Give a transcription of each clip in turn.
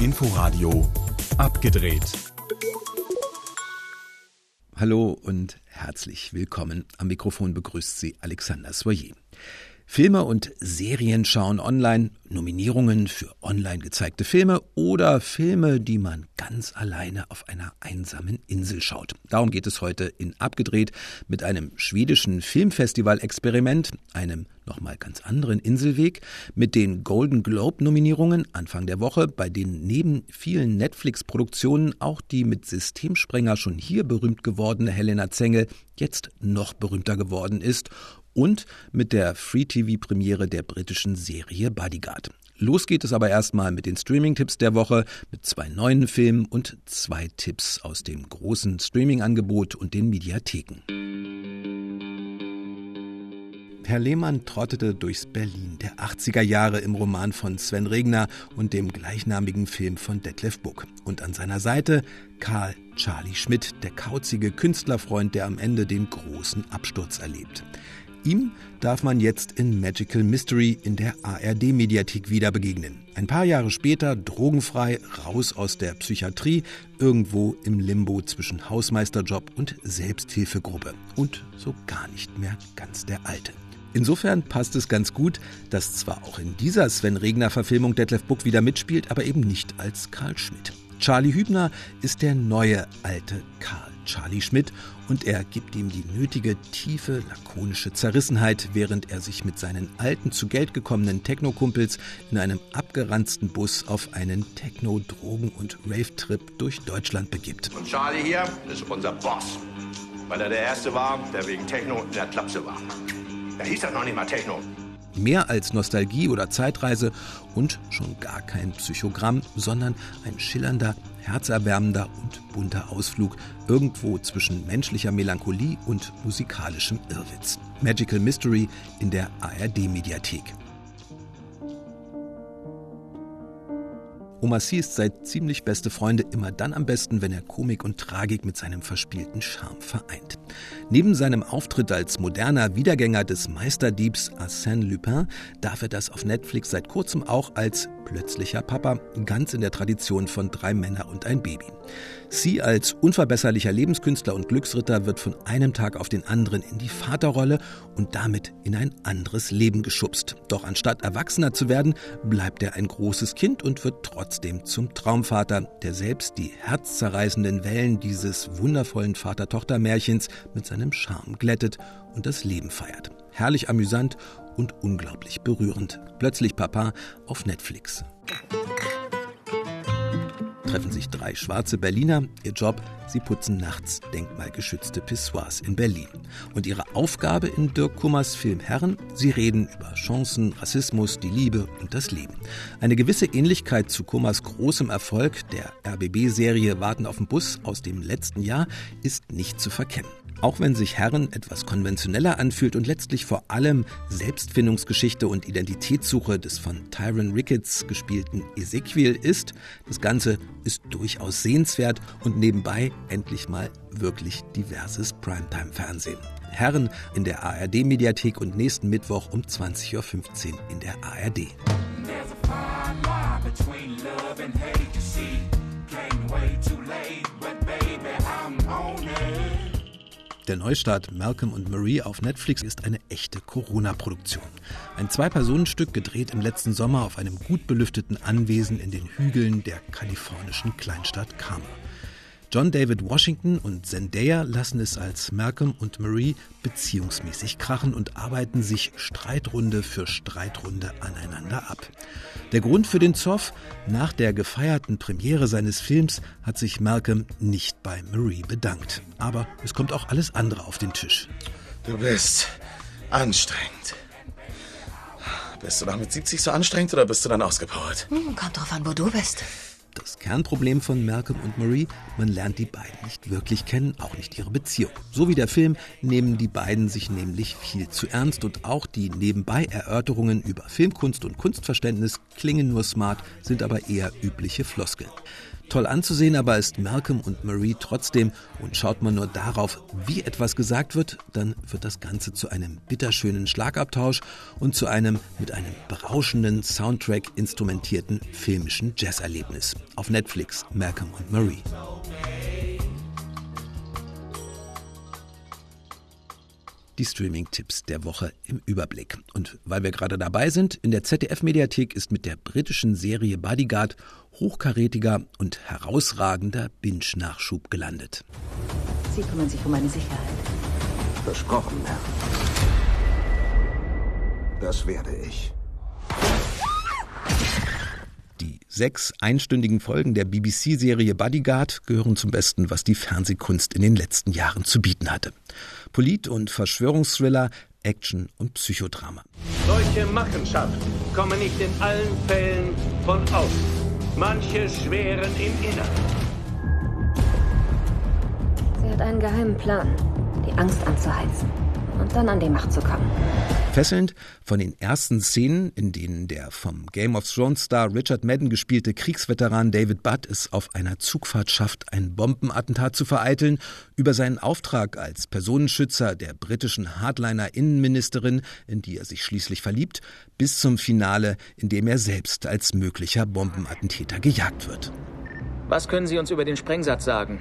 Inforadio abgedreht. Hallo und herzlich willkommen. Am Mikrofon begrüßt Sie Alexander Soyer. Filme und Serien schauen online, Nominierungen für online gezeigte Filme oder Filme, die man ganz alleine auf einer einsamen Insel schaut. Darum geht es heute in Abgedreht mit einem schwedischen Filmfestival-Experiment, einem nochmal ganz anderen Inselweg, mit den Golden Globe-Nominierungen Anfang der Woche, bei denen neben vielen Netflix-Produktionen auch die mit Systemsprenger schon hier berühmt gewordene Helena Zengel jetzt noch berühmter geworden ist und mit der Free-TV-Premiere der britischen Serie Bodyguard. Los geht es aber erstmal mit den Streaming-Tipps der Woche, mit zwei neuen Filmen und zwei Tipps aus dem großen Streaming-Angebot und den Mediatheken. Herr Lehmann trottete durchs Berlin der 80er Jahre im Roman von Sven Regner und dem gleichnamigen Film von Detlef Buck. Und an seiner Seite Karl Charlie Schmidt, der kauzige Künstlerfreund, der am Ende den großen Absturz erlebt. Ihm darf man jetzt in Magical Mystery in der ARD-Mediathek wieder begegnen. Ein paar Jahre später drogenfrei, raus aus der Psychiatrie, irgendwo im Limbo zwischen Hausmeisterjob und Selbsthilfegruppe. Und so gar nicht mehr ganz der Alte. Insofern passt es ganz gut, dass zwar auch in dieser Sven Regner-Verfilmung Detlef Buck wieder mitspielt, aber eben nicht als Karl Schmidt. Charlie Hübner ist der neue alte Karl Charlie Schmidt und er gibt ihm die nötige tiefe, lakonische Zerrissenheit, während er sich mit seinen alten zu Geld gekommenen Techno-Kumpels in einem abgeranzten Bus auf einen Techno-, Drogen- und Rave-Trip durch Deutschland begibt. Und Charlie hier ist unser Boss, weil er der Erste war, der wegen Techno in der Klapse war. Da hieß er noch nicht mal Techno. Mehr als Nostalgie oder Zeitreise und schon gar kein Psychogramm, sondern ein schillernder, herzerwärmender und bunter Ausflug irgendwo zwischen menschlicher Melancholie und musikalischem Irrwitz. Magical Mystery in der ARD-Mediathek. Omar Sy ist seit ziemlich beste Freunde immer dann am besten, wenn er Komik und Tragik mit seinem verspielten Charme vereint. Neben seinem Auftritt als moderner Wiedergänger des Meisterdiebs Arsène Lupin darf er das auf Netflix seit kurzem auch als plötzlicher Papa, ganz in der Tradition von drei Männer und ein Baby. Sie als unverbesserlicher Lebenskünstler und Glücksritter wird von einem Tag auf den anderen in die Vaterrolle und damit in ein anderes Leben geschubst. Doch anstatt Erwachsener zu werden, bleibt er ein großes Kind und wird trotzdem zum Traumvater, der selbst die herzzerreißenden Wellen dieses wundervollen Vater-Tochter-Märchens mit seinem Charme glättet und das Leben feiert. Herrlich amüsant und unglaublich berührend. Plötzlich Papa auf Netflix treffen sich drei schwarze Berliner. Ihr Job, sie putzen nachts denkmalgeschützte Pissoirs in Berlin. Und ihre Aufgabe in Dirk Kummers Film Herren, sie reden über Chancen, Rassismus, die Liebe und das Leben. Eine gewisse Ähnlichkeit zu Kummers großem Erfolg, der RBB-Serie Warten auf den Bus aus dem letzten Jahr, ist nicht zu verkennen. Auch wenn sich Herren etwas konventioneller anfühlt und letztlich vor allem Selbstfindungsgeschichte und Identitätssuche des von Tyron Ricketts gespielten Ezekiel ist, das Ganze ist durchaus sehenswert und nebenbei endlich mal wirklich diverses Primetime-Fernsehen. Herren in der ARD-Mediathek und nächsten Mittwoch um 20.15 Uhr in der ARD. Der Neustart Malcolm und Marie auf Netflix ist eine echte Corona-Produktion. Ein Zwei-Personen-Stück gedreht im letzten Sommer auf einem gut belüfteten Anwesen in den Hügeln der kalifornischen Kleinstadt Karma. John David Washington und Zendaya lassen es als Malcolm und Marie beziehungsmäßig krachen und arbeiten sich Streitrunde für Streitrunde aneinander ab. Der Grund für den Zoff? Nach der gefeierten Premiere seines Films hat sich Malcolm nicht bei Marie bedankt. Aber es kommt auch alles andere auf den Tisch. Du bist anstrengend. Bist du noch mit 70 so anstrengend oder bist du dann ausgepowert? Hm, kommt drauf an, wo du bist. Das Kernproblem von Malcolm und Marie, man lernt die beiden nicht wirklich kennen, auch nicht ihre Beziehung. So wie der Film nehmen die beiden sich nämlich viel zu ernst und auch die nebenbei Erörterungen über Filmkunst und Kunstverständnis klingen nur smart, sind aber eher übliche Floskeln. Toll anzusehen aber ist Malcolm und Marie trotzdem und schaut man nur darauf, wie etwas gesagt wird, dann wird das Ganze zu einem bitterschönen Schlagabtausch und zu einem mit einem berauschenden Soundtrack instrumentierten filmischen Jazzerlebnis. Auf Netflix Malcolm und Marie. die Streaming-Tipps der Woche im Überblick. Und weil wir gerade dabei sind, in der ZDF-Mediathek ist mit der britischen Serie Bodyguard hochkarätiger und herausragender Binge-Nachschub gelandet. Sie kümmern sich um meine Sicherheit. Versprochen, Herr. Das werde ich. Sechs einstündigen Folgen der BBC-Serie Bodyguard gehören zum Besten, was die Fernsehkunst in den letzten Jahren zu bieten hatte. Polit- und Verschwörungsthriller, Action und Psychodrama. Solche Machenschaften kommen nicht in allen Fällen von außen. Manche schweren im Inneren. Sie hat einen geheimen Plan, die Angst anzuheizen und dann an die Macht zu kommen. Fesselnd von den ersten Szenen, in denen der vom Game of Thrones Star Richard Madden gespielte Kriegsveteran David Budd es auf einer Zugfahrt schafft, ein Bombenattentat zu vereiteln, über seinen Auftrag als Personenschützer der britischen Hardliner-Innenministerin, in die er sich schließlich verliebt, bis zum Finale, in dem er selbst als möglicher Bombenattentäter gejagt wird. Was können Sie uns über den Sprengsatz sagen?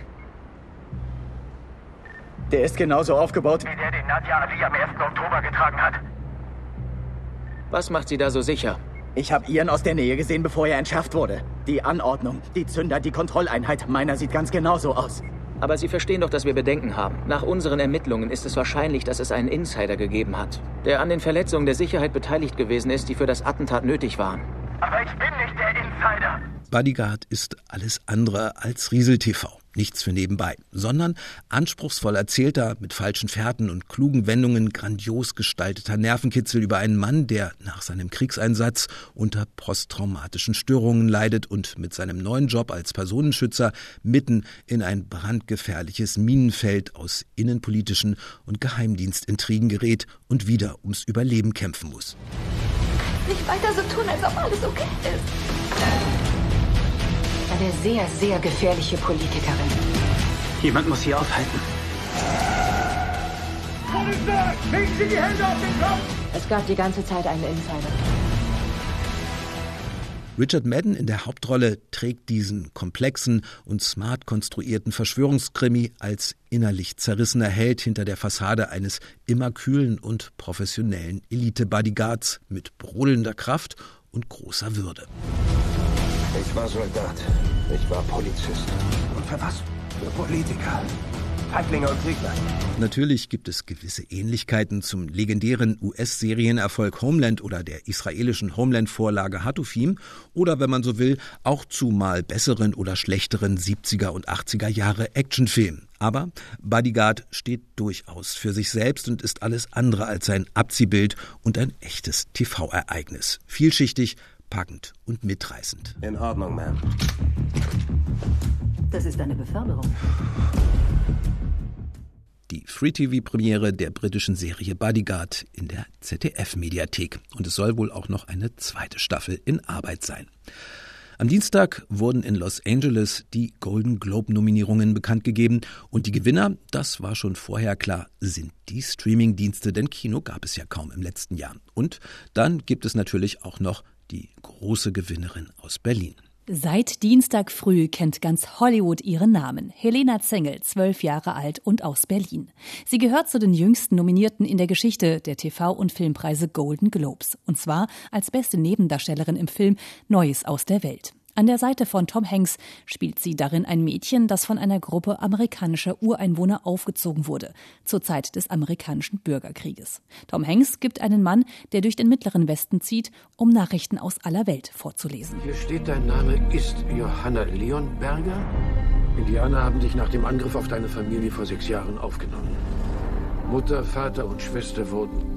Der ist genauso aufgebaut, wie der, den Nadja Ali am 1. Oktober getragen hat. Was macht Sie da so sicher? Ich habe Ihren aus der Nähe gesehen, bevor er entschärft wurde. Die Anordnung, die Zünder, die Kontrolleinheit. Meiner sieht ganz genauso aus. Aber Sie verstehen doch, dass wir Bedenken haben. Nach unseren Ermittlungen ist es wahrscheinlich, dass es einen Insider gegeben hat, der an den Verletzungen der Sicherheit beteiligt gewesen ist, die für das Attentat nötig waren. Aber ich bin nicht der Insider. Bodyguard ist alles andere als Riesel-TV. Nichts für nebenbei, sondern anspruchsvoll erzählter, mit falschen Fährten und klugen Wendungen grandios gestalteter Nervenkitzel über einen Mann, der nach seinem Kriegseinsatz unter posttraumatischen Störungen leidet und mit seinem neuen Job als Personenschützer mitten in ein brandgefährliches Minenfeld aus innenpolitischen und Geheimdienstintrigen gerät und wieder ums Überleben kämpfen muss. Nicht weiter so tun, als ob alles okay ist. Eine sehr, sehr gefährliche Politikerin. Jemand muss sie aufhalten. Polizei! Legen Sie die Hände auf den Kopf! Es gab die ganze Zeit einen Insider. Richard Madden in der Hauptrolle trägt diesen komplexen und smart konstruierten Verschwörungskrimi als innerlich zerrissener Held hinter der Fassade eines immer kühlen und professionellen Elite-Bodyguards mit brodelnder Kraft und großer Würde. Ich war Soldat. Ich war Polizist. Und für was? Für Politiker. Feiglinge und Kriegler. Natürlich gibt es gewisse Ähnlichkeiten zum legendären US-Serienerfolg Homeland oder der israelischen Homeland-Vorlage Hatufim oder, wenn man so will, auch zu mal besseren oder schlechteren 70er und 80er Jahre Actionfilmen. Aber Bodyguard steht durchaus für sich selbst und ist alles andere als ein Abziehbild und ein echtes TV-Ereignis. Vielschichtig, packend und mitreißend. In Ordnung, Ma'am. Das ist eine Beförderung. Die Free-TV-Premiere der britischen Serie Bodyguard in der ZDF-Mediathek. Und es soll wohl auch noch eine zweite Staffel in Arbeit sein. Am Dienstag wurden in Los Angeles die Golden Globe-Nominierungen bekannt gegeben und die Gewinner, das war schon vorher klar, sind die Streaming-Dienste, denn Kino gab es ja kaum im letzten Jahr. Und dann gibt es natürlich auch noch die große Gewinnerin aus Berlin. Seit Dienstag früh kennt ganz Hollywood ihren Namen. Helena Zengel, zwölf Jahre alt und aus Berlin. Sie gehört zu den jüngsten Nominierten in der Geschichte der TV- und Filmpreise Golden Globes. Und zwar als beste Nebendarstellerin im Film Neues aus der Welt. An der Seite von Tom Hanks spielt sie darin ein Mädchen, das von einer Gruppe amerikanischer Ureinwohner aufgezogen wurde, zur Zeit des amerikanischen Bürgerkrieges. Tom Hanks gibt einen Mann, der durch den mittleren Westen zieht, um Nachrichten aus aller Welt vorzulesen. Hier steht, dein Name ist Johanna Leonberger. Indianer haben dich nach dem Angriff auf deine Familie vor sechs Jahren aufgenommen. Mutter, Vater und Schwester wurden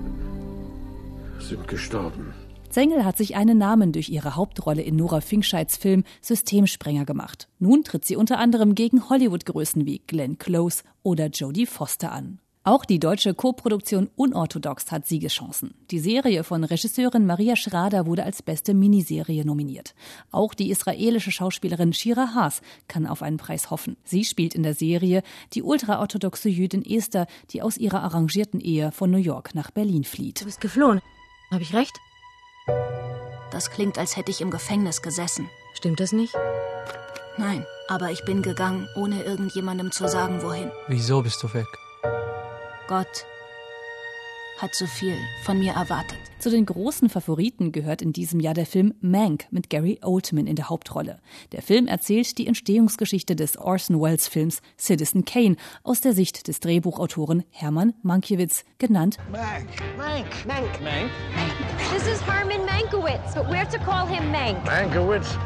sind gestorben. Zengel hat sich einen Namen durch ihre Hauptrolle in Nora Finkscheids Film Systemsprenger gemacht. Nun tritt sie unter anderem gegen Hollywood-Größen wie Glenn Close oder Jodie Foster an. Auch die deutsche Koproduktion Unorthodox hat Siegeschancen. Die Serie von Regisseurin Maria Schrader wurde als beste Miniserie nominiert. Auch die israelische Schauspielerin Shira Haas kann auf einen Preis hoffen. Sie spielt in der Serie die ultraorthodoxe Jüdin Esther, die aus ihrer arrangierten Ehe von New York nach Berlin flieht. Du bist geflohen. Habe ich recht? Das klingt, als hätte ich im Gefängnis gesessen. Stimmt das nicht? Nein, aber ich bin gegangen, ohne irgendjemandem zu sagen, wohin. Wieso bist du weg? Gott hat so viel von mir erwartet. Zu den großen Favoriten gehört in diesem Jahr der Film Mank mit Gary Oldman in der Hauptrolle. Der Film erzählt die Entstehungsgeschichte des Orson Welles Films Citizen Kane aus der Sicht des Drehbuchautoren Hermann Mankiewicz, genannt Mank. Mank. Mank. Mank. This is Herman Mankiewicz, but we're to call him Mank. Mankiewicz.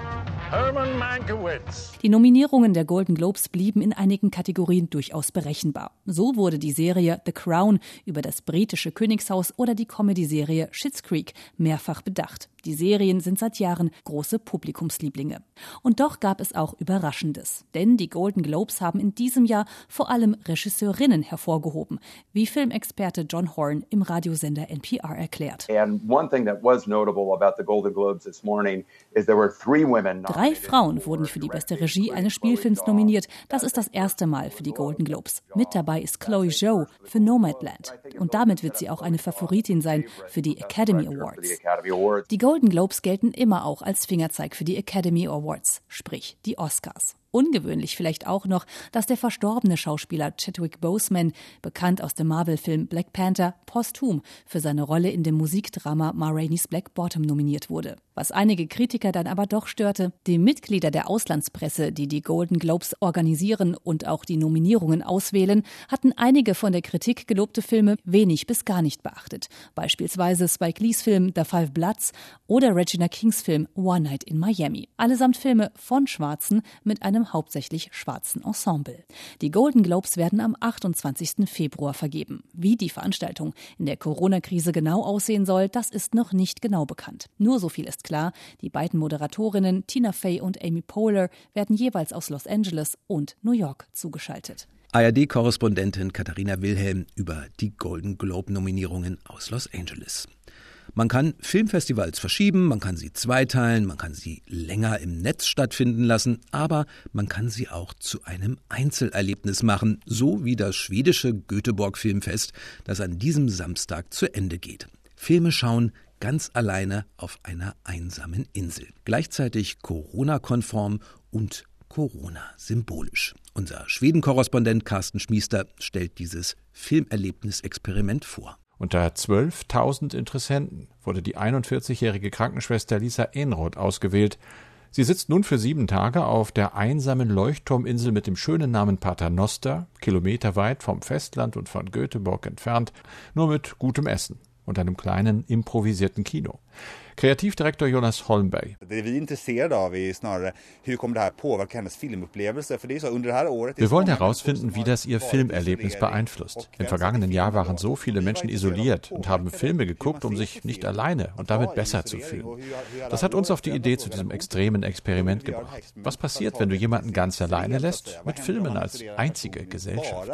Herman Mankiewicz. Die Nominierungen der Golden Globes blieben in einigen Kategorien durchaus berechenbar. So wurde die Serie The Crown über das britische Königshaus oder die Comedy-Serie Schitt's Creek mehrfach bedacht. Die Serien sind seit Jahren große Publikumslieblinge. Und doch gab es auch Überraschendes. Denn die Golden Globes haben in diesem Jahr vor allem Regisseurinnen hervorgehoben, wie Filmexperte John Horn im Radiosender NPR erklärt. Drei Frauen wurden für die beste Regie eines Spielfilms nominiert. Das ist das erste Mal für die Golden Globes. Mit dabei ist Chloe Zhou für Nomadland. Und damit wird sie auch eine Favoritin sein für die Academy Awards. Die Golden Globes gelten immer auch als Fingerzeig für die Academy Awards, sprich die Oscars. Ungewöhnlich vielleicht auch noch, dass der verstorbene Schauspieler Chadwick Boseman, bekannt aus dem Marvel-Film Black Panther, posthum für seine Rolle in dem Musikdrama Ma Rainey's Black Bottom nominiert wurde. Was einige Kritiker dann aber doch störte, die Mitglieder der Auslandspresse, die die Golden Globes organisieren und auch die Nominierungen auswählen, hatten einige von der Kritik gelobte Filme wenig bis gar nicht beachtet. Beispielsweise Spike Lees Film The Five Bloods oder Regina Kings Film One Night in Miami. Allesamt Filme von Schwarzen mit einem hauptsächlich schwarzen Ensemble. Die Golden Globes werden am 28. Februar vergeben. Wie die Veranstaltung in der Corona-Krise genau aussehen soll, das ist noch nicht genau bekannt. Nur so viel ist klar, die beiden Moderatorinnen Tina Fey und Amy Poehler werden jeweils aus Los Angeles und New York zugeschaltet. ARD-Korrespondentin Katharina Wilhelm über die Golden Globe-Nominierungen aus Los Angeles. Man kann Filmfestivals verschieben, man kann sie zweiteilen, man kann sie länger im Netz stattfinden lassen, aber man kann sie auch zu einem Einzelerlebnis machen, so wie das schwedische Göteborg Filmfest, das an diesem Samstag zu Ende geht. Filme schauen ganz alleine auf einer einsamen Insel. Gleichzeitig Corona-konform und Corona-symbolisch. Unser Schweden-Korrespondent Carsten Schmiester stellt dieses Filmerlebnisexperiment vor. Unter 12.000 Interessenten wurde die 41-jährige Krankenschwester Lisa Enroth ausgewählt. Sie sitzt nun für sieben Tage auf der einsamen Leuchtturminsel mit dem schönen Namen Paternoster, kilometerweit vom Festland und von Göteborg entfernt, nur mit gutem Essen und einem kleinen improvisierten Kino. Kreativdirektor Jonas Holmberg. Det vi är intresserade av är snarare hur kommer det här påverka hennes filmupplevelse? För det är så under det här året... Wir wollen herausfinden, wie das ihr Filmerlebnis beeinflusst. Im vergangenen Jahr waren so viele Menschen isoliert und haben Filme geguckt, um sich nicht alleine und damit besser zu fühlen. Das hat uns auf die Idee zu diesem extremen Experiment gebracht. Was passiert, wenn du jemanden ganz alleine lässt, mit Filmen als einzige Gesellschaft?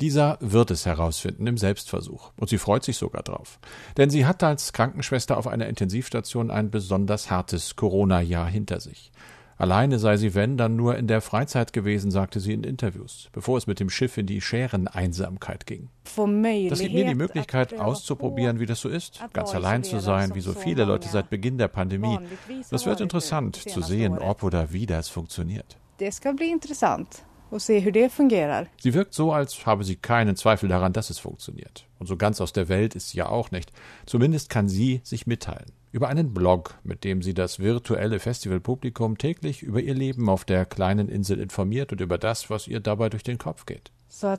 Dieser wird es herausfinden im Selbstversuch. Und sie freut sich sogar drauf. Denn sie hat als Krankenschwester auf einer Intensivstation ein besonders hartes Corona-Jahr hinter sich. Alleine sei sie, wenn, dann nur in der Freizeit gewesen, sagte sie in Interviews, bevor es mit dem Schiff in die Schäreneinsamkeit ging. Das gibt mir die Möglichkeit, auszuprobieren, wie das so ist, ganz allein zu sein, wie so viele Leute seit Beginn der Pandemie. Das wird interessant zu sehen, ob oder wie das funktioniert. Das ska bli intressant och se hur det fungerar. Sie wirkt so, als habe sie keinen Zweifel daran, dass es funktioniert. Und so ganz aus der Welt ist sie ja auch nicht. Zumindest kann sie sich mitteilen. Über einen Blog, mit dem sie das virtuelle Festivalpublikum täglich über ihr Leben auf der kleinen Insel informiert und über das, was ihr dabei durch den Kopf geht. In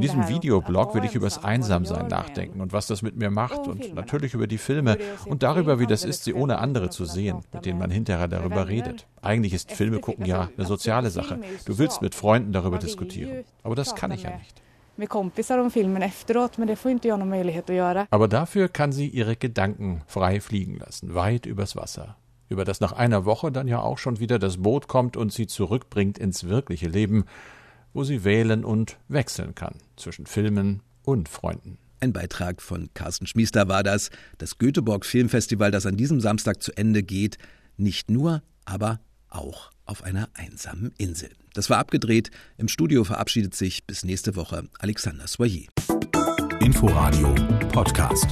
diesem Videoblog will ich über das Einsamsein nachdenken und was das mit mir macht und natürlich über die Filme und darüber, wie das ist, sie ohne andere zu sehen, mit denen man hinterher darüber redet. Eigentlich ist Filme gucken ja eine soziale Sache. Du willst mit Freunden darüber diskutieren. Aber das kann ich ja nicht. med kompisar om filmen efteråt, men det får inte jag någon möjlighet att göra. Aber dafür kann sie ihre Gedanken frei fliegen lassen, weit übers Wasser. Über das nach einer Woche dann ja auch schon wieder das Boot kommt und sie zurückbringt ins wirkliche Leben, wo sie wählen und wechseln kann zwischen Filmen und Freunden. Ein Beitrag von Carsten Schmiester war das, das Göteborg Filmfestival, das an diesem Samstag zu Ende geht, nicht nur, aber auch auf einer einsamen Insel. Das war abgedreht. Im Studio verabschiedet sich bis nächste Woche Alexander Soyer. Inforadio Podcast.